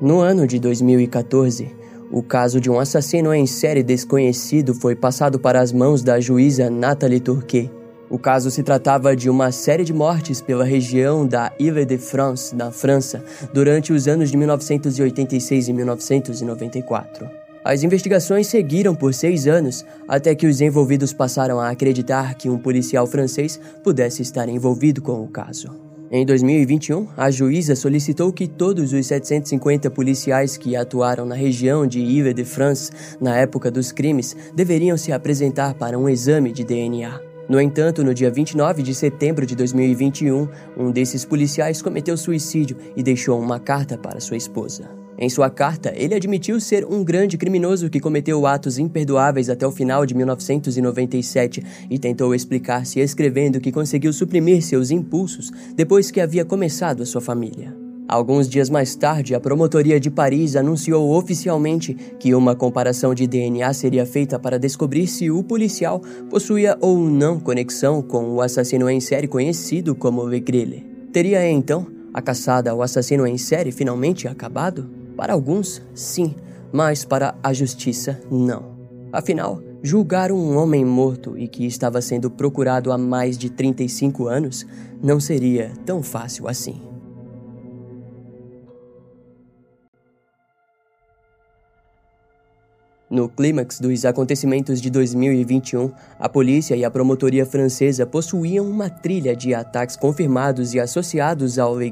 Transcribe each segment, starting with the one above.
No ano de 2014, o caso de um assassino em série desconhecido foi passado para as mãos da juíza Nathalie Turquet. O caso se tratava de uma série de mortes pela região da Ile-de-France, na França, durante os anos de 1986 e 1994. As investigações seguiram por seis anos, até que os envolvidos passaram a acreditar que um policial francês pudesse estar envolvido com o caso. Em 2021, a juíza solicitou que todos os 750 policiais que atuaram na região de Ile-de-France na época dos crimes deveriam se apresentar para um exame de DNA. No entanto, no dia 29 de setembro de 2021, um desses policiais cometeu suicídio e deixou uma carta para sua esposa. Em sua carta, ele admitiu ser um grande criminoso que cometeu atos imperdoáveis até o final de 1997 e tentou explicar-se escrevendo que conseguiu suprimir seus impulsos depois que havia começado a sua família. Alguns dias mais tarde, a promotoria de Paris anunciou oficialmente que uma comparação de DNA seria feita para descobrir se o policial possuía ou não conexão com o assassino em série conhecido como Le Grille. Teria então a caçada ao assassino em série finalmente acabado? Para alguns, sim, mas para a justiça, não. Afinal, julgar um homem morto e que estava sendo procurado há mais de 35 anos não seria tão fácil assim. No clímax dos acontecimentos de 2021, a polícia e a promotoria francesa possuíam uma trilha de ataques confirmados e associados ao Le.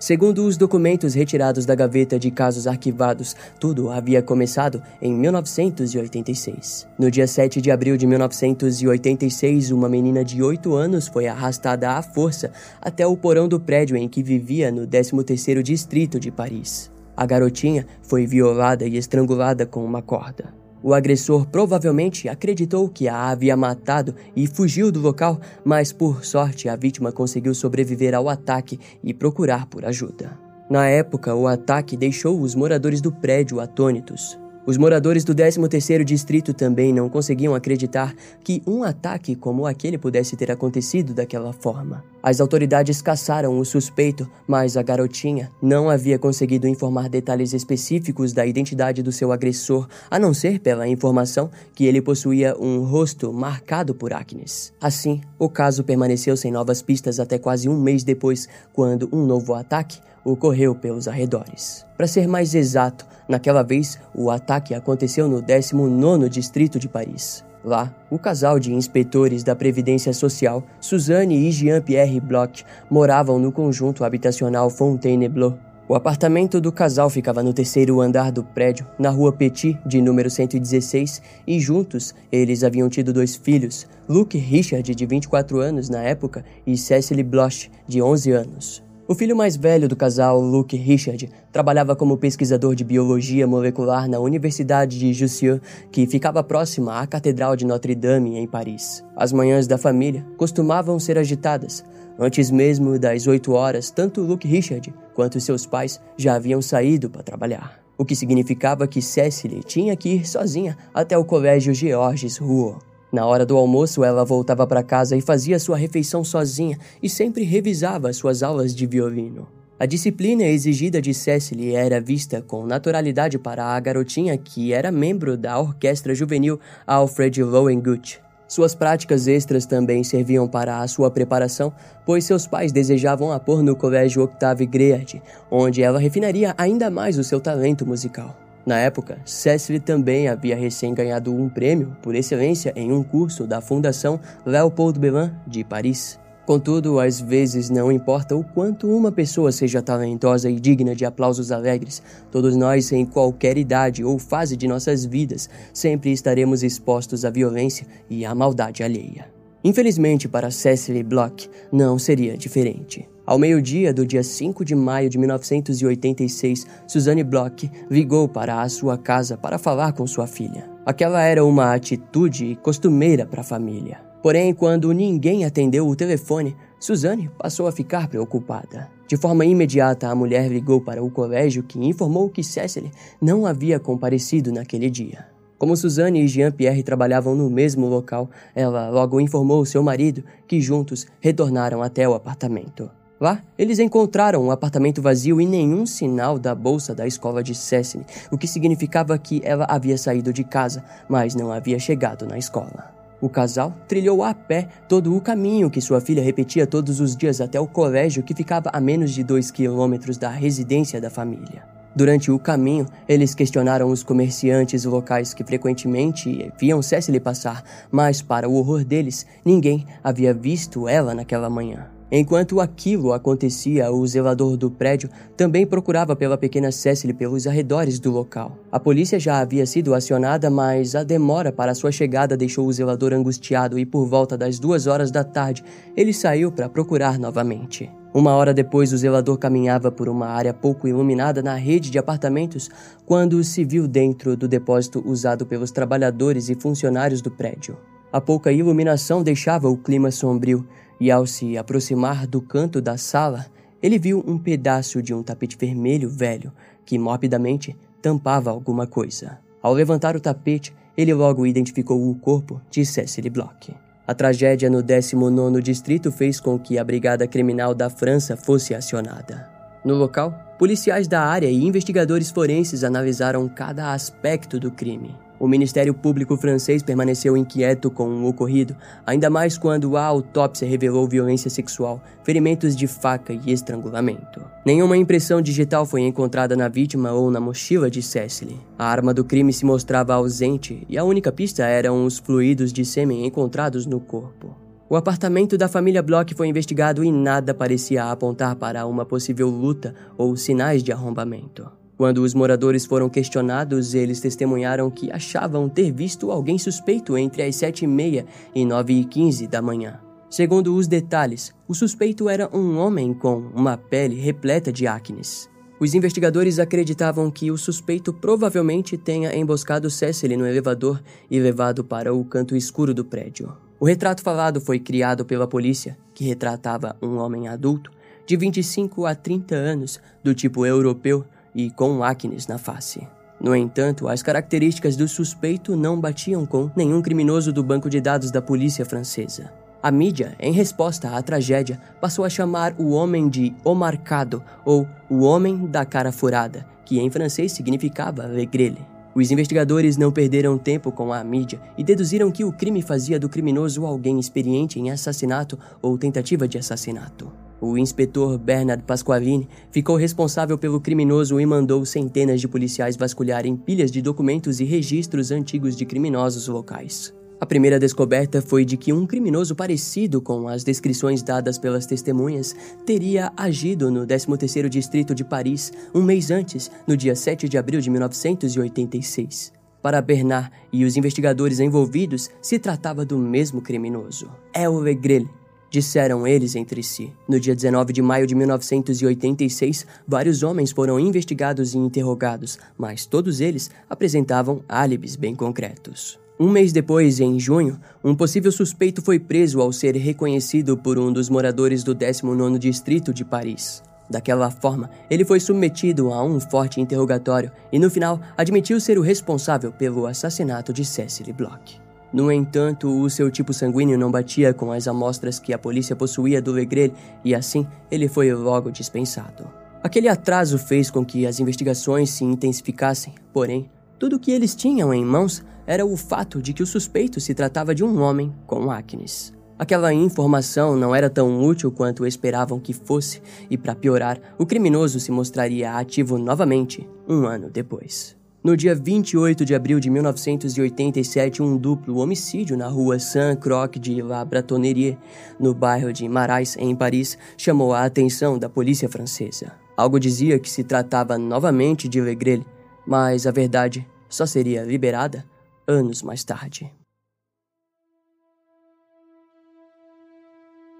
Segundo os documentos retirados da gaveta de casos arquivados, tudo havia começado em 1986. No dia 7 de abril de 1986, uma menina de 8 anos foi arrastada à força até o porão do prédio em que vivia no 13º distrito de Paris. A garotinha foi violada e estrangulada com uma corda. O agressor provavelmente acreditou que a havia matado e fugiu do local, mas por sorte a vítima conseguiu sobreviver ao ataque e procurar por ajuda. Na época, o ataque deixou os moradores do prédio atônitos. Os moradores do 13º distrito também não conseguiam acreditar que um ataque como aquele pudesse ter acontecido daquela forma. As autoridades caçaram o suspeito, mas a garotinha não havia conseguido informar detalhes específicos da identidade do seu agressor, a não ser pela informação que ele possuía um rosto marcado por acnes. Assim, o caso permaneceu sem novas pistas até quase um mês depois, quando um novo ataque ocorreu pelos arredores. Para ser mais exato, naquela vez o ataque aconteceu no 19º distrito de Paris. Lá, o casal de inspetores da Previdência Social, Suzanne e Jean-Pierre Bloch, moravam no conjunto habitacional Fontainebleau. O apartamento do casal ficava no terceiro andar do prédio, na rua Petit, de número 116, e juntos eles haviam tido dois filhos, Luke Richard, de 24 anos na época, e Cecily Bloch, de 11 anos. O filho mais velho do casal, Luke Richard, trabalhava como pesquisador de biologia molecular na Universidade de Jussieu, que ficava próxima à Catedral de Notre-Dame, em Paris. As manhãs da família costumavam ser agitadas. Antes mesmo das 8 horas, tanto Luke Richard quanto seus pais já haviam saído para trabalhar. O que significava que Cecily tinha que ir sozinha até o colégio Georges Rouault. Na hora do almoço, ela voltava para casa e fazia sua refeição sozinha e sempre revisava suas aulas de violino. A disciplina exigida de Cecily era vista com naturalidade para a garotinha que era membro da orquestra juvenil Alfred Lowengut. Suas práticas extras também serviam para a sua preparação, pois seus pais desejavam a pôr no colégio Octave Greard, onde ela refinaria ainda mais o seu talento musical. Na época, Cecily também havia recém ganhado um prêmio por excelência em um curso da Fundação Léopold Belin de Paris. Contudo, às vezes não importa o quanto uma pessoa seja talentosa e digna de aplausos alegres, todos nós, em qualquer idade ou fase de nossas vidas, sempre estaremos expostos à violência e à maldade alheia. Infelizmente para Cecily Bloch, não seria diferente. Ao meio-dia do dia 5 de maio de 1986, Suzanne Bloch ligou para a sua casa para falar com sua filha. Aquela era uma atitude costumeira para a família. Porém, quando ninguém atendeu o telefone, Suzanne passou a ficar preocupada. De forma imediata, a mulher ligou para o colégio que informou que Cecily não havia comparecido naquele dia. Como Suzanne e Jean-Pierre trabalhavam no mesmo local, ela logo informou seu marido que juntos retornaram até o apartamento. Lá, eles encontraram um apartamento vazio e nenhum sinal da bolsa da escola de Cecily, o que significava que ela havia saído de casa, mas não havia chegado na escola. O casal trilhou a pé todo o caminho que sua filha repetia todos os dias até o colégio que ficava a menos de dois quilômetros da residência da família. Durante o caminho, eles questionaram os comerciantes locais que frequentemente viam Cecily passar, mas, para o horror deles, ninguém havia visto ela naquela manhã. Enquanto aquilo acontecia, o zelador do prédio também procurava pela pequena Cecily pelos arredores do local. A polícia já havia sido acionada, mas a demora para sua chegada deixou o zelador angustiado e, por volta das duas horas da tarde, ele saiu para procurar novamente. Uma hora depois, o zelador caminhava por uma área pouco iluminada na rede de apartamentos quando se viu dentro do depósito usado pelos trabalhadores e funcionários do prédio. A pouca iluminação deixava o clima sombrio e ao se aproximar do canto da sala, ele viu um pedaço de um tapete vermelho velho que morbidamente tampava alguma coisa. Ao levantar o tapete, ele logo identificou o corpo de Cecily Bloch. A tragédia no 19º distrito fez com que a Brigada Criminal da França fosse acionada. No local, policiais da área e investigadores forenses analisaram cada aspecto do crime. O Ministério Público francês permaneceu inquieto com o ocorrido, ainda mais quando a autópsia revelou violência sexual, ferimentos de faca e estrangulamento. Nenhuma impressão digital foi encontrada na vítima ou na mochila de Cecily. A arma do crime se mostrava ausente e a única pista eram os fluidos de sêmen encontrados no corpo. O apartamento da família Bloch foi investigado e nada parecia apontar para uma possível luta ou sinais de arrombamento. Quando os moradores foram questionados, eles testemunharam que achavam ter visto alguém suspeito entre as 7h30 e 9h15 da manhã. Segundo os detalhes, o suspeito era um homem com uma pele repleta de acnes. Os investigadores acreditavam que o suspeito provavelmente tenha emboscado Cecily no elevador e levado para o canto escuro do prédio. O retrato falado foi criado pela polícia, que retratava um homem adulto de 25 a 30 anos, do tipo europeu, e com acnes na face. No entanto, as características do suspeito não batiam com nenhum criminoso do banco de dados da polícia francesa. A mídia, em resposta à tragédia, passou a chamar o homem de O Marcado ou o Homem da Cara Furada, que em francês significava Legrele. Os investigadores não perderam tempo com a mídia e deduziram que o crime fazia do criminoso alguém experiente em assassinato ou tentativa de assassinato. O inspetor Bernard Pasqualini ficou responsável pelo criminoso e mandou centenas de policiais vasculharem pilhas de documentos e registros antigos de criminosos locais. A primeira descoberta foi de que um criminoso parecido com as descrições dadas pelas testemunhas teria agido no 13º distrito de Paris um mês antes, no dia 7 de abril de 1986. Para Bernard e os investigadores envolvidos, se tratava do mesmo criminoso. É o Legrel, disseram eles entre si. No dia 19 de maio de 1986, vários homens foram investigados e interrogados, mas todos eles apresentavam álibis bem concretos. Um mês depois, em junho, um possível suspeito foi preso ao ser reconhecido por um dos moradores do 19º distrito de Paris. Daquela forma, ele foi submetido a um forte interrogatório e, no final, admitiu ser o responsável pelo assassinato de Cecily Bloch. No entanto, o seu tipo sanguíneo não batia com as amostras que a polícia possuía do Legrel e assim ele foi logo dispensado. Aquele atraso fez com que as investigações se intensificassem, porém, tudo o que eles tinham em mãos era o fato de que o suspeito se tratava de um homem com acnes. Aquela informação não era tão útil quanto esperavam que fosse, e para piorar, o criminoso se mostraria ativo novamente um ano depois. No dia 28 de abril de 1987, um duplo homicídio na rua Saint-Croix de la Bratonnerie, no bairro de Marais, em Paris, chamou a atenção da polícia francesa. Algo dizia que se tratava novamente de Legrel, mas a verdade só seria liberada anos mais tarde.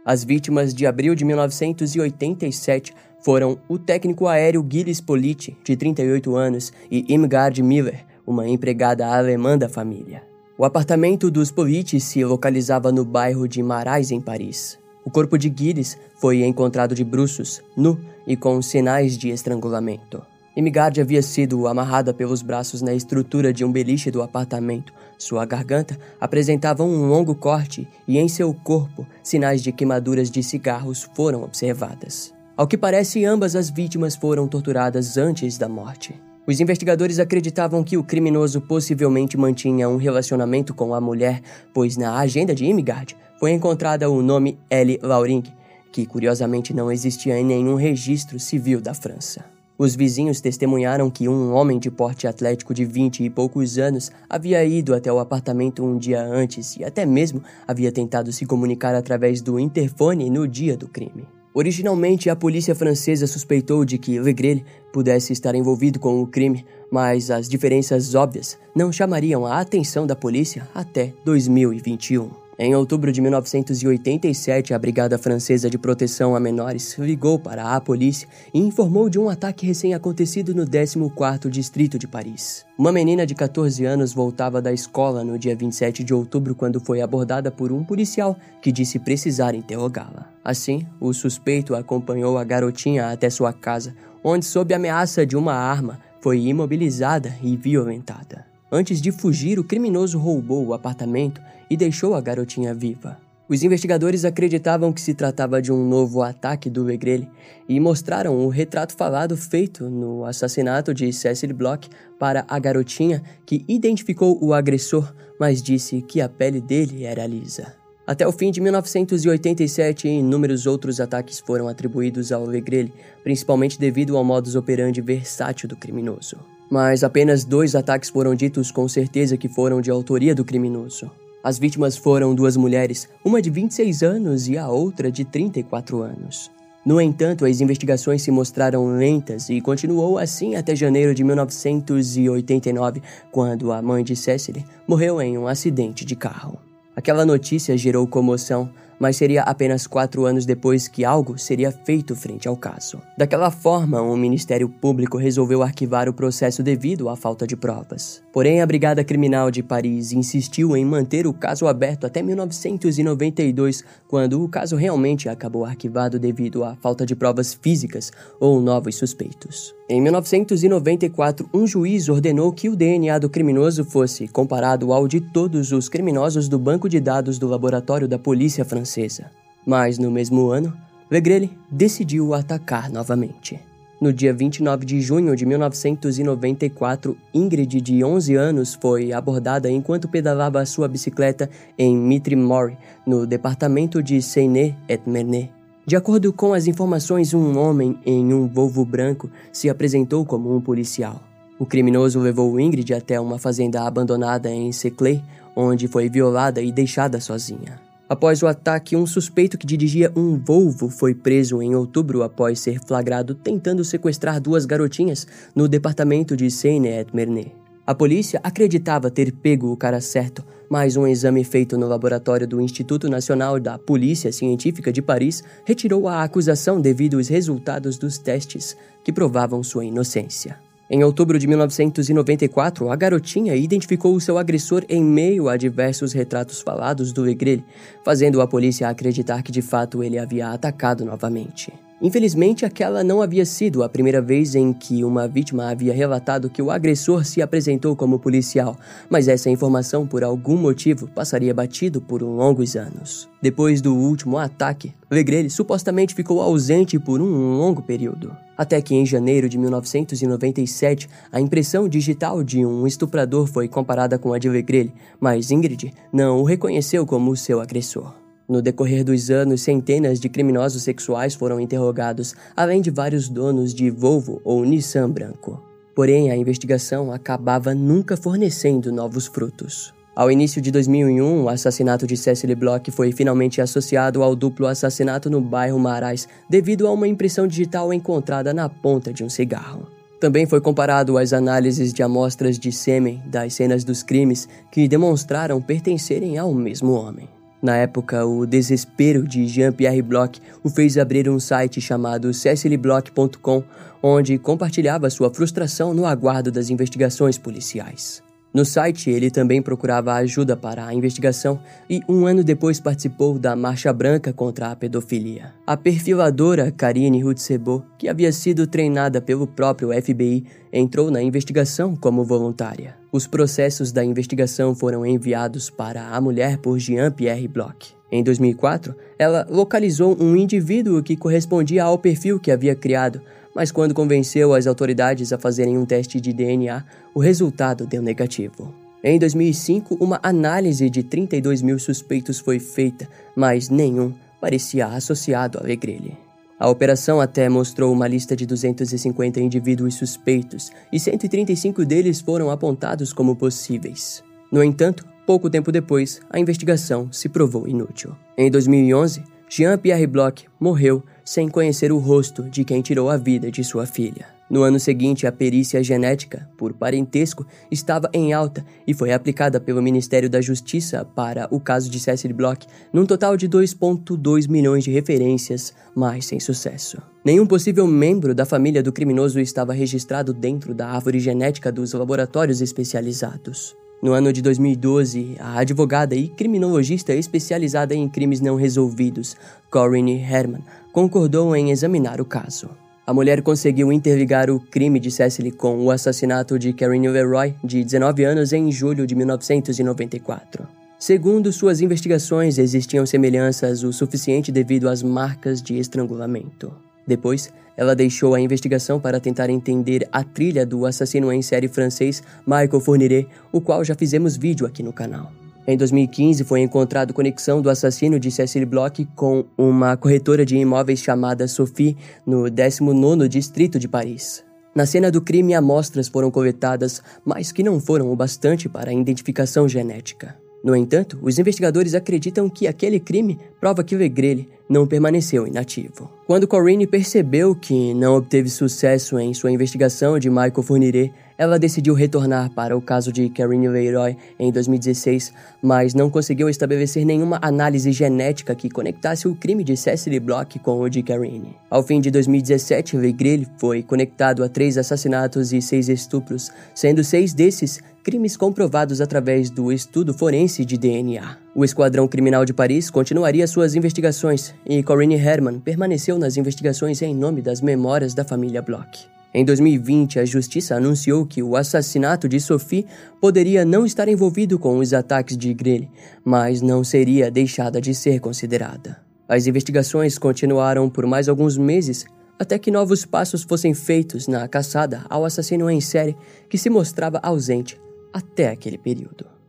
As vítimas de abril de 1987 foram o técnico aéreo Gilles Politi, de 38 anos, e Imgard Miller, uma empregada alemã da família. O apartamento dos Politi se localizava no bairro de Marais, em Paris. O corpo de Gilles foi encontrado de bruços, nu e com sinais de estrangulamento. Imigard havia sido amarrada pelos braços na estrutura de um beliche do apartamento. Sua garganta apresentava um longo corte e em seu corpo sinais de queimaduras de cigarros foram observadas. Ao que parece, ambas as vítimas foram torturadas antes da morte. Os investigadores acreditavam que o criminoso possivelmente mantinha um relacionamento com a mulher, pois na agenda de Imigard foi encontrada o nome Ellie Lauring, que curiosamente não existia em nenhum registro civil da França. Os vizinhos testemunharam que um homem de porte atlético de 20 e poucos anos havia ido até o apartamento um dia antes e até mesmo havia tentado se comunicar através do interfone no dia do crime. Originalmente, a polícia francesa suspeitou de que Legrelle pudesse estar envolvido com o crime, mas as diferenças óbvias não chamariam a atenção da polícia até 2021. Em outubro de 1987, a Brigada Francesa de Proteção a Menores ligou para a polícia e informou de um ataque recém-acontecido no 14º Distrito de Paris. Uma menina de 14 anos voltava da escola no dia 27 de outubro quando foi abordada por um policial que disse precisar interrogá-la. Assim, o suspeito acompanhou a garotinha até sua casa, onde, sob ameaça de uma arma, foi imobilizada e violentada. Antes de fugir, o criminoso roubou o apartamento e deixou a garotinha viva. Os investigadores acreditavam que se tratava de um novo ataque do Legrele e mostraram o retrato falado feito no assassinato de Cecily Bloch para a garotinha que identificou o agressor, mas disse que a pele dele era lisa. Até o fim de 1987, inúmeros outros ataques foram atribuídos ao Legrele, principalmente devido ao modus operandi versátil do criminoso mas apenas dois ataques foram ditos com certeza que foram de autoria do criminoso. As vítimas foram duas mulheres, uma de 26 anos e a outra de 34 anos. No entanto, as investigações se mostraram lentas e continuou assim até janeiro de 1989, quando a mãe de Cecily morreu em um acidente de carro. Aquela notícia gerou comoção, mas seria apenas quatro anos depois que algo seria feito frente ao caso. Daquela forma, o Ministério Público resolveu arquivar o processo devido à falta de provas. Porém, a Brigada Criminal de Paris insistiu em manter o caso aberto até 1992, quando o caso realmente acabou arquivado devido à falta de provas físicas ou novos suspeitos. Em 1994, um juiz ordenou que o DNA do criminoso fosse comparado ao de todos os criminosos do banco de dados do laboratório da polícia francesa. Mas no mesmo ano, Legrele decidiu atacar novamente. No dia 29 de junho de 1994, Ingrid, de 11 anos, foi abordada enquanto pedalava sua bicicleta em Mitry-Mory, no departamento de Seine-et-Marne. De acordo com as informações, um homem em um Volvo branco se apresentou como um policial. O criminoso levou Ingrid até uma fazenda abandonada em Seclay, onde foi violada e deixada sozinha. Após o ataque, um suspeito que dirigia um Volvo foi preso em outubro após ser flagrado tentando sequestrar duas garotinhas no departamento de Seine-et-Marne. A polícia acreditava ter pego o cara certo, mas um exame feito no laboratório do Instituto Nacional da Polícia Científica de Paris retirou a acusação devido aos resultados dos testes que provavam sua inocência. Em outubro de 1994, a garotinha identificou seu agressor em meio a diversos retratos falados do Legrele, fazendo a polícia acreditar que de fato ele havia atacado novamente. Infelizmente, aquela não havia sido a primeira vez em que uma vítima havia relatado que o agressor se apresentou como policial, mas essa informação, por algum motivo, passaria batido por longos anos. Depois do último ataque, Legrele supostamente ficou ausente por um longo período. Até que em janeiro de 1997, a impressão digital de um estuprador foi comparada com a de Legrele, mas Ingrid não o reconheceu como seu agressor. No decorrer dos anos, centenas de criminosos sexuais foram interrogados, além de vários donos de Volvo ou Nissan branco. Porém, a investigação acabava nunca fornecendo novos frutos. Ao início de 2001, o assassinato de Cecily Bloch foi finalmente associado ao duplo assassinato no bairro Marais, devido a uma impressão digital encontrada na ponta de um cigarro. Também foi comparado às análises de amostras de sêmen das cenas dos crimes que demonstraram pertencerem ao mesmo homem. Na época, o desespero de Jean-Pierre Bloch o fez abrir um site chamado cecilybloch.com, onde compartilhava sua frustração no aguardo das investigações policiais. No site, ele também procurava ajuda para a investigação e um ano depois participou da Marcha Branca contra a pedofilia. A perfiladora Karine Hutsebo, que havia sido treinada pelo próprio FBI, entrou na investigação como voluntária. Os processos da investigação foram enviados para a mulher por Jean-Pierre Bloch. Em 2004, ela localizou um indivíduo que correspondia ao perfil que havia criado, mas quando convenceu as autoridades a fazerem um teste de DNA, o resultado deu negativo. Em 2005, uma análise de 32 mil suspeitos foi feita, mas nenhum parecia associado ao Legrele. A operação até mostrou uma lista de 250 indivíduos suspeitos e 135 deles foram apontados como possíveis. No entanto, pouco tempo depois, a investigação se provou inútil. Em 2011, Jean-Pierre Bloch morreu sem conhecer o rosto de quem tirou a vida de sua filha. No ano seguinte, a perícia genética, por parentesco, estava em alta e foi aplicada pelo Ministério da Justiça para o caso de Cecily Bloch, num total de 2,2 milhões de referências, mas sem sucesso. Nenhum possível membro da família do criminoso estava registrado dentro da árvore genética dos laboratórios especializados. No ano de 2012, a advogada e criminologista especializada em crimes não resolvidos, Corinne Herman, concordou em examinar o caso. A mulher conseguiu interligar o crime de Cecily com o assassinato de Karen Leroy, de 19 anos, em julho de 1994. Segundo suas investigações, existiam semelhanças o suficiente devido às marcas de estrangulamento. Depois, ela deixou a investigação para tentar entender a trilha do assassino em série francês Michael Fourniret, o qual já fizemos vídeo aqui no canal. Em 2015, foi encontrado conexão do assassino de Cecily Bloch com uma corretora de imóveis chamada Sophie, no 19º distrito de Paris. Na cena do crime, amostras foram coletadas, mas que não foram o bastante para a identificação genética. No entanto, os investigadores acreditam que aquele crime prova que Legrele não permaneceu inativo. Quando Corinne percebeu que não obteve sucesso em sua investigação de Michael Fourniret, ela decidiu retornar para o caso de Karine Leroy em 2016, mas não conseguiu estabelecer nenhuma análise genética que conectasse o crime de Cecily Bloch com o de Karine. Ao fim de 2017, Legrele foi conectado a três assassinatos e seis estupros, sendo seis desses crimes comprovados através do estudo forense de DNA. O Esquadrão Criminal de Paris continuaria suas investigações e Corinne Herman permaneceu nas investigações em nome das memórias da família Bloch. Em 2020, a justiça anunciou que o assassinato de Sophie poderia não estar envolvido com os ataques de Grelle, mas não seria deixada de ser considerada. As investigações continuaram por mais alguns meses até que novos passos fossem feitos na caçada ao assassino em série que se mostrava ausente até aquele período.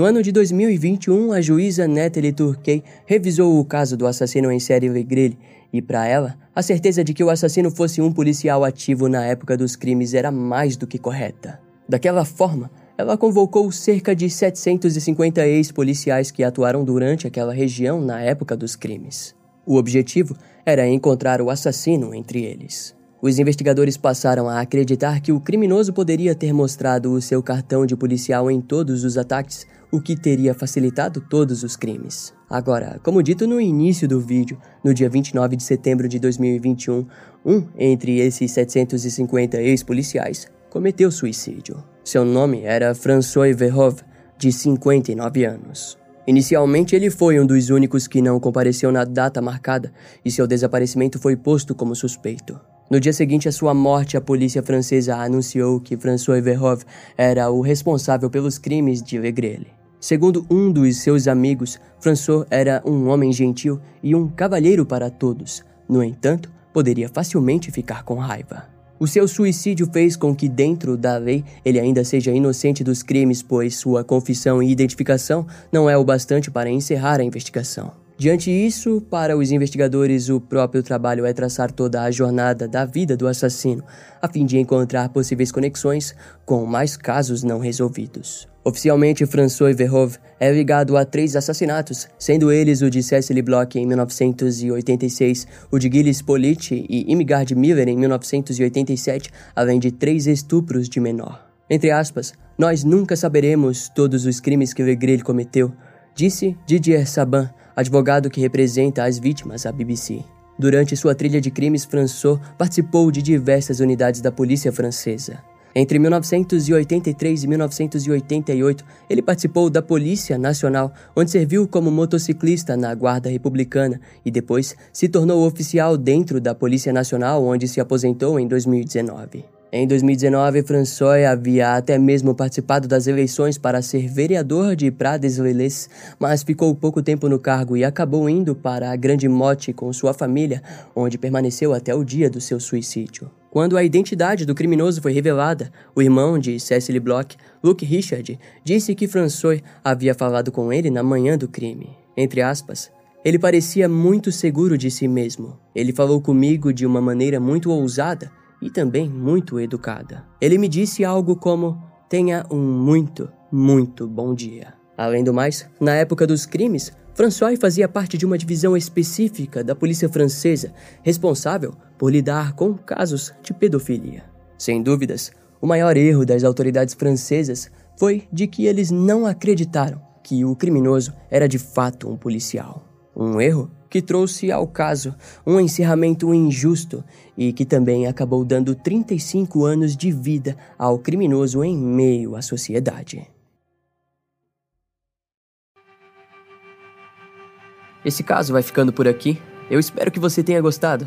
No ano de 2021, a juíza Natalie Turkey revisou o caso do assassino em série Legrele e, para ela, a certeza de que o assassino fosse um policial ativo na época dos crimes era mais do que correta. Daquela forma, ela convocou cerca de 750 ex-policiais que atuaram durante aquela região na época dos crimes. O objetivo era encontrar o assassino entre eles. Os investigadores passaram a acreditar que o criminoso poderia ter mostrado o seu cartão de policial em todos os ataques, o que teria facilitado todos os crimes. Agora, como dito no início do vídeo, no dia 29 de setembro de 2021, um entre esses 750 ex-policiais cometeu suicídio. Seu nome era François Verhove, de 59 anos. Inicialmente, ele foi um dos únicos que não compareceu na data marcada e seu desaparecimento foi posto como suspeito. No dia seguinte à sua morte, a polícia francesa anunciou que François Verhove era o responsável pelos crimes de Legrele. Segundo um dos seus amigos, François era um homem gentil e um cavalheiro para todos. No entanto, poderia facilmente ficar com raiva. O seu suicídio fez com que, dentro da lei, ele ainda seja inocente dos crimes, pois sua confissão e identificação não é o bastante para encerrar a investigação. Diante disso, para os investigadores, o próprio trabalho é traçar toda a jornada da vida do assassino, a fim de encontrar possíveis conexões com mais casos não resolvidos. Oficialmente, François Verhove é ligado a três assassinatos, sendo eles o de Cecily Bloch em 1986, o de Gilles Politi e Imigard Miller em 1987, além de três estupros de menor. Entre aspas, nós nunca saberemos todos os crimes que Legrele cometeu, disse Didier Saban, advogado que representa as vítimas à BBC. Durante sua trilha de crimes, François participou de diversas unidades da polícia francesa. Entre 1983 e 1988, ele participou da Polícia Nacional, onde serviu como motociclista na Guarda Republicana e depois se tornou oficial dentro da Polícia Nacional, onde se aposentou em 2019. Em 2019, François havia até mesmo participado das eleições para ser vereador de Prades-les, mas ficou pouco tempo no cargo e acabou indo para a Grande Motte com sua família, onde permaneceu até o dia do seu suicídio. Quando a identidade do criminoso foi revelada, o irmão de Cecily Bloch, Luke Richard, disse que François havia falado com ele na manhã do crime. Entre aspas, ele parecia muito seguro de si mesmo. Ele falou comigo de uma maneira muito ousada e também muito educada. Ele me disse algo como: tenha um muito, muito bom dia. Além do mais, na época dos crimes, François fazia parte de uma divisão específica da polícia francesa, responsável por lidar com casos de pedofilia. Sem dúvidas, o maior erro das autoridades francesas foi de que eles não acreditaram que o criminoso era de fato um policial. Um erro que trouxe ao caso um encerramento injusto e que também acabou dando 35 anos de vida ao criminoso em meio à sociedade. Esse caso vai ficando por aqui. Eu espero que você tenha gostado.